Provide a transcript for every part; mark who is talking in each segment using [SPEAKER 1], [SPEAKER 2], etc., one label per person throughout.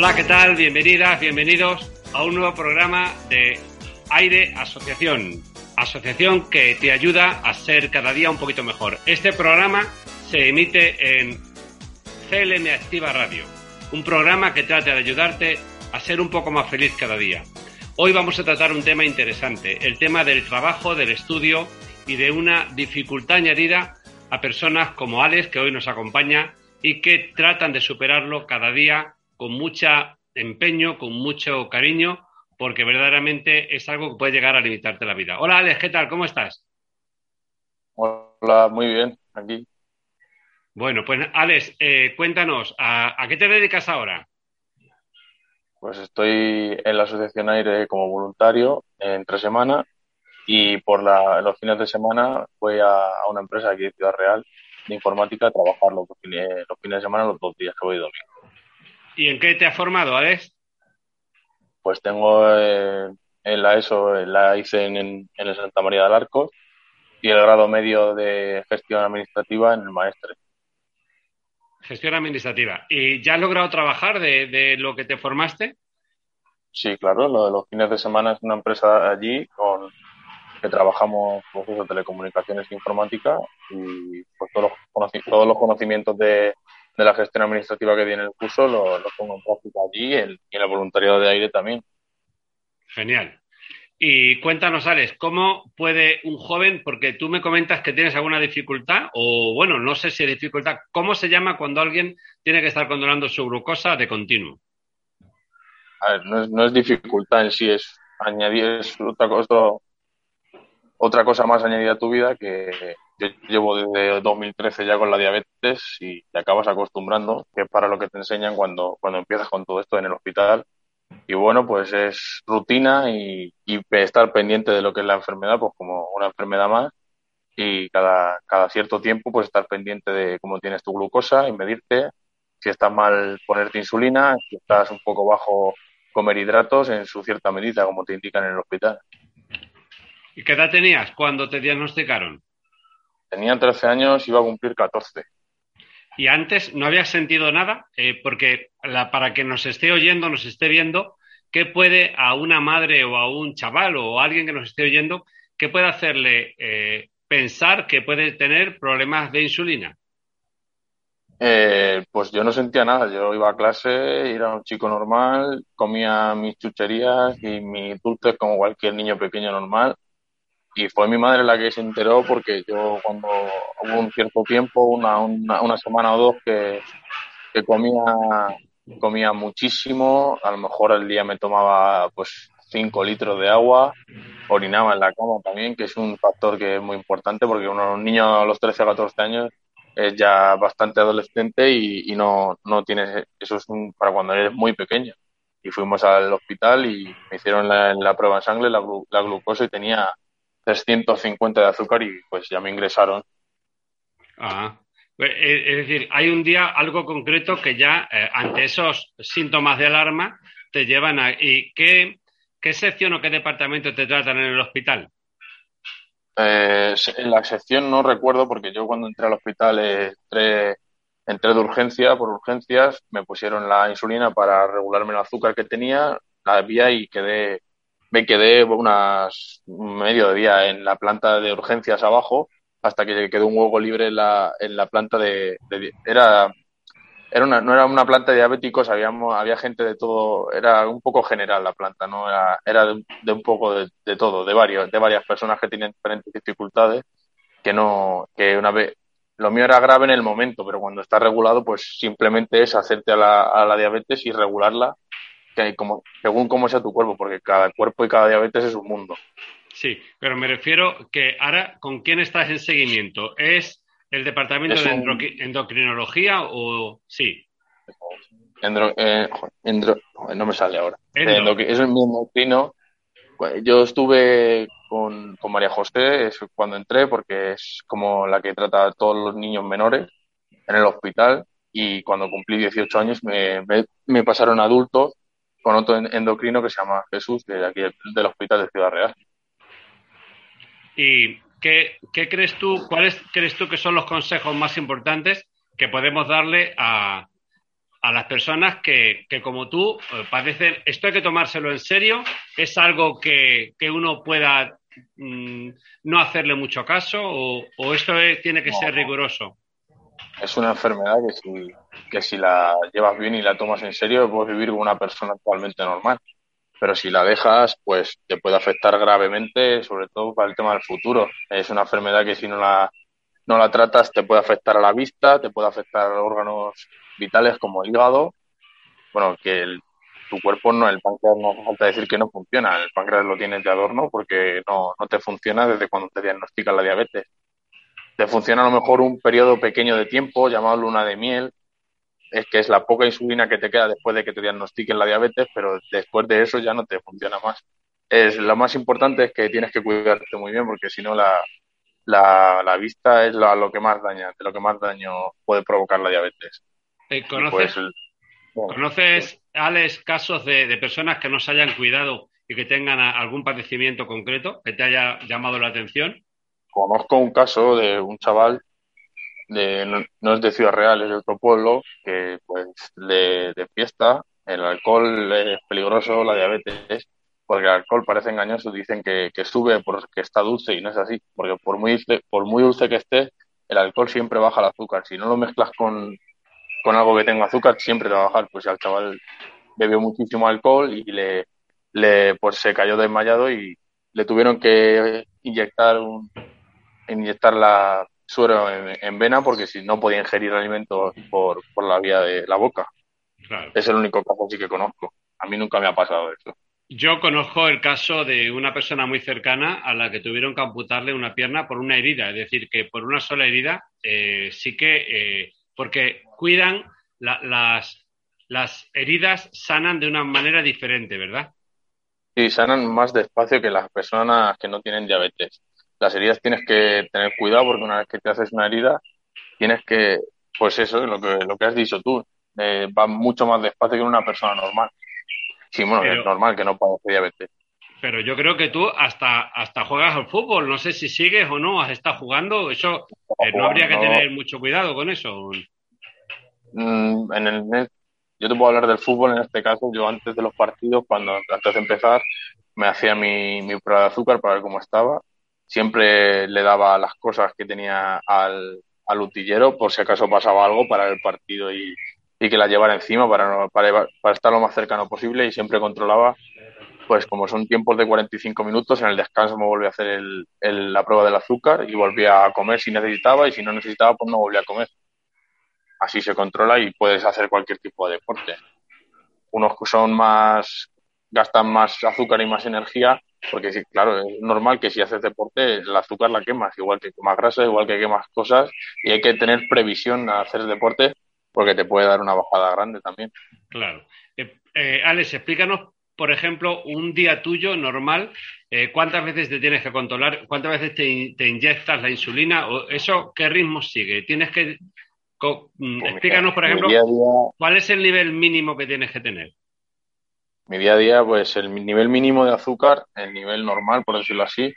[SPEAKER 1] Hola, ¿qué tal? Bienvenidas, bienvenidos a un nuevo programa de Aire Asociación. Asociación que te ayuda a ser cada día un poquito mejor. Este programa se emite en CLM Activa Radio, un programa que trata de ayudarte a ser un poco más feliz cada día. Hoy vamos a tratar un tema interesante, el tema del trabajo, del estudio y de una dificultad añadida a personas como Alex, que hoy nos acompaña y que tratan de superarlo cada día con mucho empeño, con mucho cariño, porque verdaderamente es algo que puede llegar a limitarte la vida. Hola Alex, ¿qué tal? ¿Cómo estás?
[SPEAKER 2] Hola, muy bien, aquí.
[SPEAKER 1] Bueno, pues Alex, eh, cuéntanos, ¿a, qué te dedicas ahora?
[SPEAKER 2] Pues estoy en la Asociación Aire como voluntario entre semana y por los fines de semana voy a, una empresa aquí de Ciudad Real de informática a trabajar los, fines, los fines de semana, los dos días que voy domingo.
[SPEAKER 1] ¿Y en qué te has formado, Alex?
[SPEAKER 2] Pues tengo eh, en la ESO, la hice en, en, el Santa María del Arco y el grado medio de gestión administrativa en el Maestre.
[SPEAKER 1] Gestión administrativa. ¿Y ya has logrado trabajar de, lo que te formaste?
[SPEAKER 2] Sí, claro, lo de los fines de semana es una empresa allí con que trabajamos pues, telecomunicaciones e informática y pues, todos, los, todos los conocimientos de, de la gestión administrativa que tiene el curso lo, pongo en práctica allí y en, el voluntariado de aire también.
[SPEAKER 1] Genial. Y cuéntanos, Alex, ¿cómo puede un joven, porque tú me comentas que tienes alguna dificultad, o bueno, no sé si dificultad, ¿cómo se llama cuando alguien tiene que estar controlando su glucosa de continuo?
[SPEAKER 2] A ver, no es, no es dificultad en sí, es añadir, es otra cosa, otra cosa más añadida a tu vida que, yo llevo desde 2013 ya con la diabetes y te acabas acostumbrando, que es para lo que te enseñan cuando, cuando empiezas con todo esto en el hospital. Y bueno, pues es rutina y, estar pendiente de lo que es la enfermedad, pues como una enfermedad más. Y cada, cada cierto tiempo, pues estar pendiente de cómo tienes tu glucosa y medirte. Si estás mal, ponerte insulina. Si estás un poco bajo, comer hidratos en su cierta medida, como te indican en el hospital.
[SPEAKER 1] ¿Y qué edad tenías cuando te diagnosticaron?
[SPEAKER 2] Tenía 13 años, iba a cumplir 14.
[SPEAKER 1] ¿Y antes no habías sentido nada? Eh, porque la, para que nos esté oyendo, nos esté viendo, ¿qué puede a una madre o a un chaval o a alguien que nos esté oyendo, qué puede hacerle eh, pensar que puede tener problemas de insulina?
[SPEAKER 2] Eh, pues yo no sentía nada. Yo iba a clase, era un chico normal, comía mis chucherías y mis dulces como cualquier niño pequeño normal y fue mi madre la que se enteró porque yo cuando hubo un cierto tiempo, una, una, una semana o dos que, que, comía, comía muchísimo, a lo mejor al día me tomaba pues 5 litros de agua, orinaba en la cama también, que es un factor que es muy importante porque uno, un niño a los 13 o 14 años es ya bastante adolescente y, y no, no tienes, eso es un, para cuando eres muy pequeño. Y fuimos al hospital y me hicieron la, la prueba en sangre, la, la glucosa y tenía 350 de azúcar y pues ya me ingresaron.
[SPEAKER 1] Ah, es decir, hay un día algo concreto que ya eh, ante esos síntomas de alarma te llevan a... ¿Y qué, qué sección o qué departamento te tratan en el hospital?
[SPEAKER 2] Eh, en la sección no recuerdo porque yo cuando entré al hospital entré, entré de urgencia, por urgencias, me pusieron la insulina para regularme el azúcar que tenía, la vía y quedé me quedé unas medio día en la planta de urgencias abajo hasta que quedó un hueco libre en la, en la planta de, era era una, no era una planta de diabéticos, habíamos, había gente de todo, era un poco general la planta, no era, era de, un poco de, de, todo, de varios, de varias personas que tienen diferentes dificultades, que no, que una vez, lo mío era grave en el momento, pero cuando está regulado, pues simplemente es hacerte a la, a la diabetes y regularla como, según cómo sea tu cuerpo, porque cada cuerpo y cada diabetes es un mundo.
[SPEAKER 1] Sí, pero me refiero que ahora, ¿con quién estás en seguimiento? ¿Es el departamento de endocrinología o sí?
[SPEAKER 2] Eh, no me sale ahora. es mi endocrino. Yo estuve con, con, María José es cuando entré, porque es como la que trata a todos los niños menores en el hospital. Y cuando cumplí 18 años me, me, pasaron adultos con otro endocrino que se llama Jesús, de aquí del hospital de Ciudad Real.
[SPEAKER 1] ¿Y qué, qué crees tú, cuáles crees tú que son los consejos más importantes que podemos darle a, a las personas que, que, como tú eh, padecen, esto hay que tomárselo en serio, es algo que, que uno pueda mm, no hacerle mucho caso o, o esto tiene que ser riguroso.
[SPEAKER 2] Es una enfermedad que si, que si la llevas bien y la tomas en serio puedes vivir como una persona actualmente normal pero si la dejas, pues te puede afectar gravemente, sobre todo para el tema del futuro. Es una enfermedad que si no la, no la tratas te puede afectar a la vista, te puede afectar a órganos vitales como el hígado. Bueno, que tu cuerpo no, el páncreas no falta decir que no funciona, el páncreas lo tienes de adorno porque no, no te funciona desde cuando te diagnostican la diabetes. Te funciona a lo mejor un periodo pequeño de tiempo llamado luna de miel, es que es la poca insulina que te queda después de que te diagnostiquen la diabetes, pero después de eso ya no te funciona más. Es, lo más importante es que tienes que cuidarte muy bien porque si no la, la, vista es lo, que más daña, de lo que más daño puede provocar la diabetes.
[SPEAKER 1] Eh, ¿Conoces, ¿conoces Alex, casos de, de, personas que no se hayan cuidado y que tengan algún padecimiento concreto que te haya llamado la atención?
[SPEAKER 2] Conozco un caso de un chaval de, no, es de Ciudad Real, es de otro pueblo, que pues de, de el alcohol es peligroso, la diabetes, porque el alcohol parece engañoso, dicen que, que sube porque está dulce y no es así, porque por muy, por muy dulce que esté, el alcohol siempre baja el azúcar. Si no lo mezclas con, con algo que tenga azúcar, siempre te va a bajar. Pues al chaval bebió muchísimo alcohol y le, le pues se cayó desmayado y le tuvieron que inyectar un, inyectar la, suero en, vena porque si no podía ingerir alimentos por, por la vía de la boca. Es el único caso sí que conozco. A mí nunca me ha pasado eso.
[SPEAKER 1] Yo conozco el caso de una persona muy cercana a la que tuvieron que amputarle una pierna por una herida, es decir, que por una sola herida eh, sí que, eh, porque cuidan las, las heridas, sanan de una manera diferente, ¿verdad?
[SPEAKER 2] Sí, sanan más despacio que las personas que no tienen diabetes las heridas tienes que tener cuidado porque una vez que te haces una herida, tienes que, pues eso, lo que, lo que has dicho tú, eh, va mucho más despacio que una persona normal. Sí, bueno, es normal que no padece diabetes.
[SPEAKER 1] Pero yo creo que tú hasta, hasta juegas al fútbol, no sé si sigues o no, has estado jugando, eso eh, no habría que tener mucho cuidado con eso.
[SPEAKER 2] Mm, en el, yo te puedo hablar del fútbol en este caso, yo antes de los partidos, cuando antes de empezar, me hacía mi, mi prueba de azúcar para ver cómo estaba siempre le daba las cosas que tenía al, al utillero por si acaso pasaba algo para el partido y, y que la llevara encima para, para, para, estar lo más cercano posible y siempre controlaba, pues como son tiempos de 45 minutos, en el descanso me volvía a hacer el, el, la prueba del azúcar y volvía a comer si necesitaba y si no necesitaba pues no volvía a comer. Así se controla y puedes hacer cualquier tipo de deporte. Unos que son más, gastan más azúcar y más energía porque sí, claro, es normal que si haces deporte el azúcar la quemas, igual que quemas grasa, igual que quemas cosas, y hay que tener previsión a hacer deporte porque te puede dar una bajada grande también.
[SPEAKER 1] Claro. Eh, eh, Alex, explícanos, por ejemplo, un día tuyo normal, eh, ¿cuántas veces te tienes que controlar? ¿Cuántas veces te, te inyectas la insulina? ¿O ¿Eso qué ritmo sigue? Tienes que... Mm, pues explícanos, por ejemplo, ¿cuál es el nivel mínimo que tienes que tener?
[SPEAKER 2] Mi día a día, pues el nivel mínimo de azúcar, el nivel normal, por decirlo así,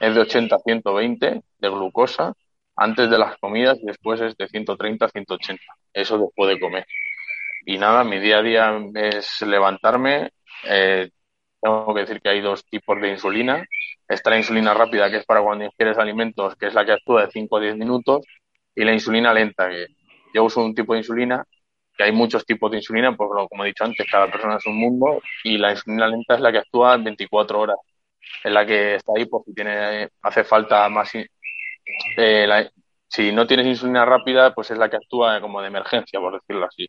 [SPEAKER 2] es de 80 a 120 de glucosa antes de las comidas y después es de 130 a 180. Eso después de comer. Y nada, mi día a día es levantarme. Eh, tengo que decir que hay dos tipos de insulina. Está la insulina rápida, que es para cuando ingieres alimentos, que es la que actúa de 5 a 10 minutos, y la insulina lenta, que yo uso un tipo de insulina que hay muchos tipos de insulina, porque como he dicho antes, cada persona es un mundo y la insulina lenta es la que actúa 24 horas, es la que está ahí porque tiene, hace falta más... Eh, si no tienes insulina rápida, pues es la que actúa como de emergencia, por decirlo así.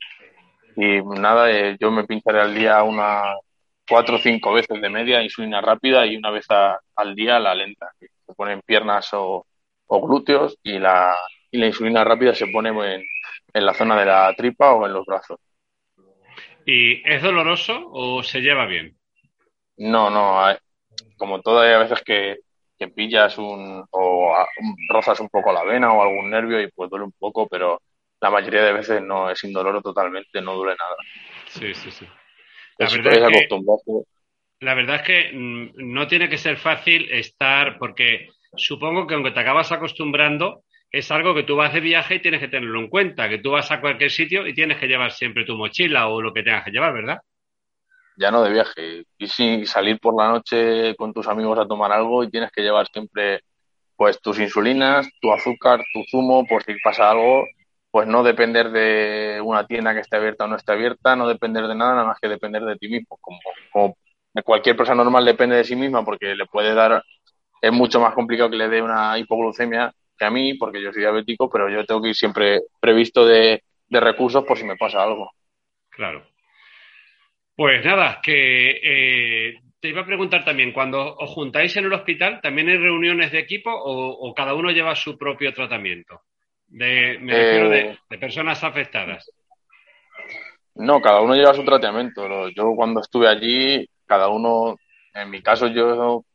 [SPEAKER 2] Y nada, eh, yo me pincharé al día una, cuatro o cinco veces de media insulina rápida y una vez al día la lenta. Se pone en piernas o, glúteos y la, y la insulina rápida se pone en, en la zona de la tripa o en los brazos.
[SPEAKER 1] ¿Y es doloroso o se lleva bien?
[SPEAKER 2] No, no. Como todavía a veces que, pillas un o rozas un poco la vena o algún nervio y pues duele un poco, pero la mayoría de veces no es indoloro totalmente, no duele nada.
[SPEAKER 1] Sí, sí, sí.
[SPEAKER 2] La verdad, es que,
[SPEAKER 1] la verdad es que mm, no tiene que ser fácil estar, porque supongo que aunque te acabas acostumbrando, es algo que tú vas de viaje y tienes que tenerlo en cuenta, que tú vas a cualquier sitio y tienes que llevar siempre tu mochila o lo que tengas que llevar, ¿verdad?
[SPEAKER 2] Ya no de viaje, y sí, salir por la noche con tus amigos a tomar algo y tienes que llevar siempre pues tus insulinas, tu azúcar, tu zumo, por si pasa algo, pues no depender de una tienda que esté abierta o no esté abierta, no depender de nada, nada más que depender de ti mismo, como, como cualquier persona normal depende de sí misma porque le puede dar, es mucho más complicado que le dé una hipoglucemia que a mí, porque yo soy diabético, pero yo tengo que ir siempre previsto de, recursos por si me pasa algo.
[SPEAKER 1] Claro. Pues nada, que eh, te iba a preguntar también, cuando os juntáis en el hospital, ¿también hay reuniones de equipo o, cada uno lleva su propio tratamiento? De, me refiero de, eh, de, personas afectadas.
[SPEAKER 2] No, cada uno lleva su tratamiento. Yo cuando estuve allí, cada uno, en mi caso yo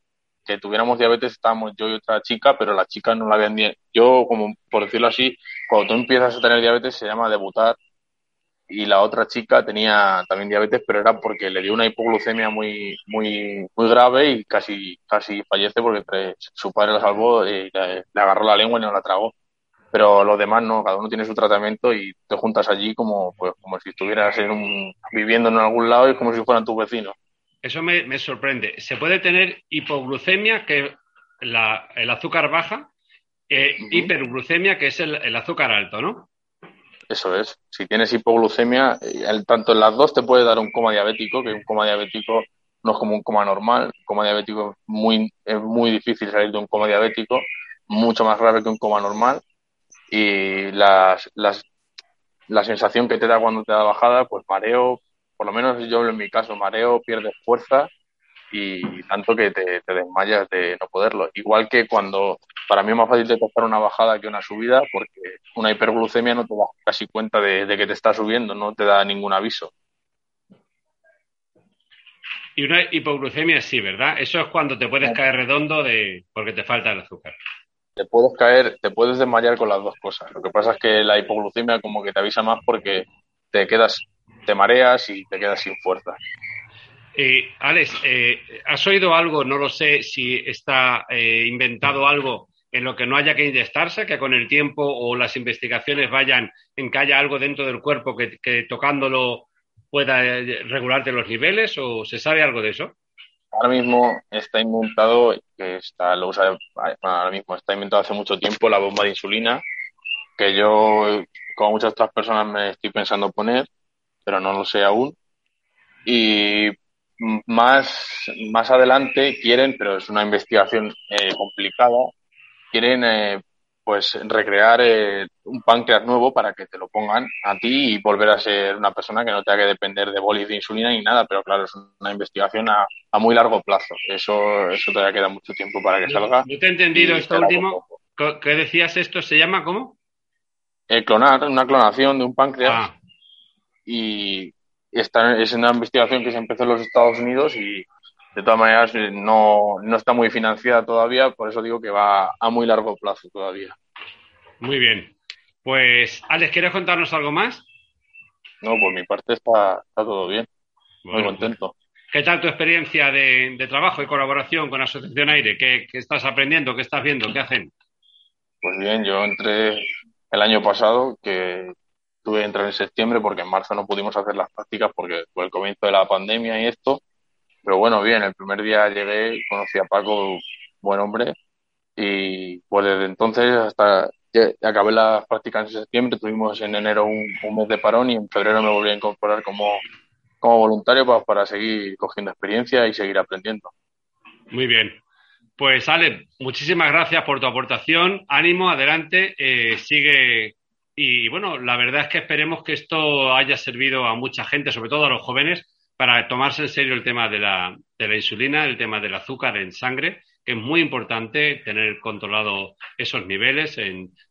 [SPEAKER 2] que tuviéramos diabetes estábamos yo y otra chica, pero la chica no la habían... Yo, como por decirlo así, cuando tú empiezas a tener diabetes se llama debutar y la otra chica tenía también diabetes, pero era porque le dio una hipoglucemia muy muy muy grave y casi casi fallece porque su padre la salvó y le, agarró la lengua y no la tragó. Pero los demás no, cada uno tiene su tratamiento y te juntas allí como pues como si estuvieras viviendo en algún lado y como si fueran tus vecinos.
[SPEAKER 1] Eso me, sorprende. Se puede tener hipoglucemia, que es el azúcar baja, e hiperglucemia, que es el, azúcar alto, ¿no?
[SPEAKER 2] Eso es. Si tienes hipoglucemia, el, tanto en las dos te puede dar un coma diabético, que un coma diabético no es como un coma normal. Un coma diabético es muy, es muy difícil salir de un coma diabético, mucho más grave que un coma normal. Y las, las, la sensación que te da cuando te da bajada, pues mareo, por lo menos yo en mi caso, mareo, pierdes fuerza y tanto que te, desmayas de no poderlo. Igual que cuando, para mí es más fácil detectar una bajada que una subida, porque una hiperglucemia no te da casi cuenta de, que te está subiendo, no te da ningún aviso.
[SPEAKER 1] Y una hipoglucemia sí, ¿verdad? Eso es cuando te puedes caer redondo de porque te falta el azúcar.
[SPEAKER 2] Te puedes caer, te puedes desmayar con las dos cosas. Lo que pasa es que la hipoglucemia como que te avisa más porque te quedas te mareas y te quedas sin fuerza.
[SPEAKER 1] Eh, Alex, eh, ¿has oído algo? No lo sé si está eh, inventado algo en lo que no haya que inyectarse, que con el tiempo o las investigaciones vayan en que haya algo dentro del cuerpo que, tocándolo pueda eh, regularte los niveles o se sabe algo de eso?
[SPEAKER 2] Ahora mismo está inventado, que está, lo usa, ahora mismo está inventado hace mucho tiempo la bomba de insulina, que yo, como muchas otras personas, me estoy pensando poner, pero no lo sé aún. Y más, más adelante quieren, pero es una investigación eh, complicada, quieren eh, pues recrear eh, un páncreas nuevo para que te lo pongan a ti y volver a ser una persona que no tenga que depender de bolis de insulina ni nada, pero claro, es una investigación a, a muy largo plazo. Eso, eso todavía queda mucho tiempo para que salga.
[SPEAKER 1] Yo te he entendido esto último. ¿Qué decías esto? ¿Se llama cómo?
[SPEAKER 2] clonar, una clonación de un páncreas. Ah y está, es una investigación que se empezó en los Estados Unidos y de todas maneras eh, no, no está muy financiada todavía, por eso digo que va a muy largo plazo todavía.
[SPEAKER 1] Muy bien. Pues, Alex, ¿quieres contarnos algo más?
[SPEAKER 2] No, por mi parte está, está todo bien. muy contento.
[SPEAKER 1] ¿Qué tal tu experiencia de, trabajo y colaboración con Asociación Aire? ¿Qué, ¿Qué, estás aprendiendo? ¿Qué estás viendo? ¿Qué hacen?
[SPEAKER 2] Pues bien, yo entré el año pasado, que tuve entrar en septiembre porque en marzo no pudimos hacer las prácticas porque fue el comienzo de la pandemia y esto. Pero bueno, bien, el primer día llegué, conocí a Paco, buen hombre, y pues desde entonces hasta que acabé las prácticas en septiembre, tuvimos en enero un, mes de parón y en febrero me volví a incorporar como, como voluntario para, para seguir cogiendo experiencia y seguir aprendiendo.
[SPEAKER 1] Muy bien. Pues Ale, muchísimas gracias por tu aportación. Ánimo, adelante, eh, sigue y bueno, la verdad es que esperemos que esto haya servido a mucha gente, sobre todo a los jóvenes, para tomarse en serio el tema de la, de la insulina, el tema del azúcar en sangre, que es muy importante tener controlado esos niveles.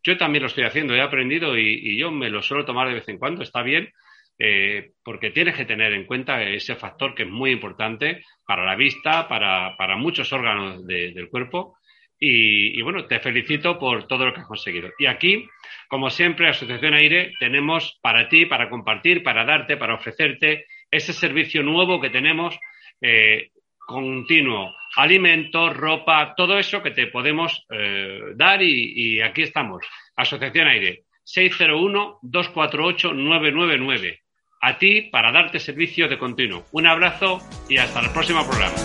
[SPEAKER 1] Yo también lo estoy haciendo, he aprendido y, yo me lo suelo tomar de vez en cuando, está bien, eh, porque tienes que tener en cuenta ese factor que es muy importante para la vista, para, para muchos órganos del cuerpo. Y, y, bueno, te felicito por todo lo que has conseguido. Y aquí, como siempre, Asociación Aire, tenemos para ti, para compartir, para darte, para ofrecerte ese servicio nuevo que tenemos eh, continuo, alimentos, ropa, todo eso que te podemos eh, dar y, aquí estamos. Asociación Aire, 601-248-999. A ti para darte servicio de continuo. Un abrazo y hasta el próximo programa.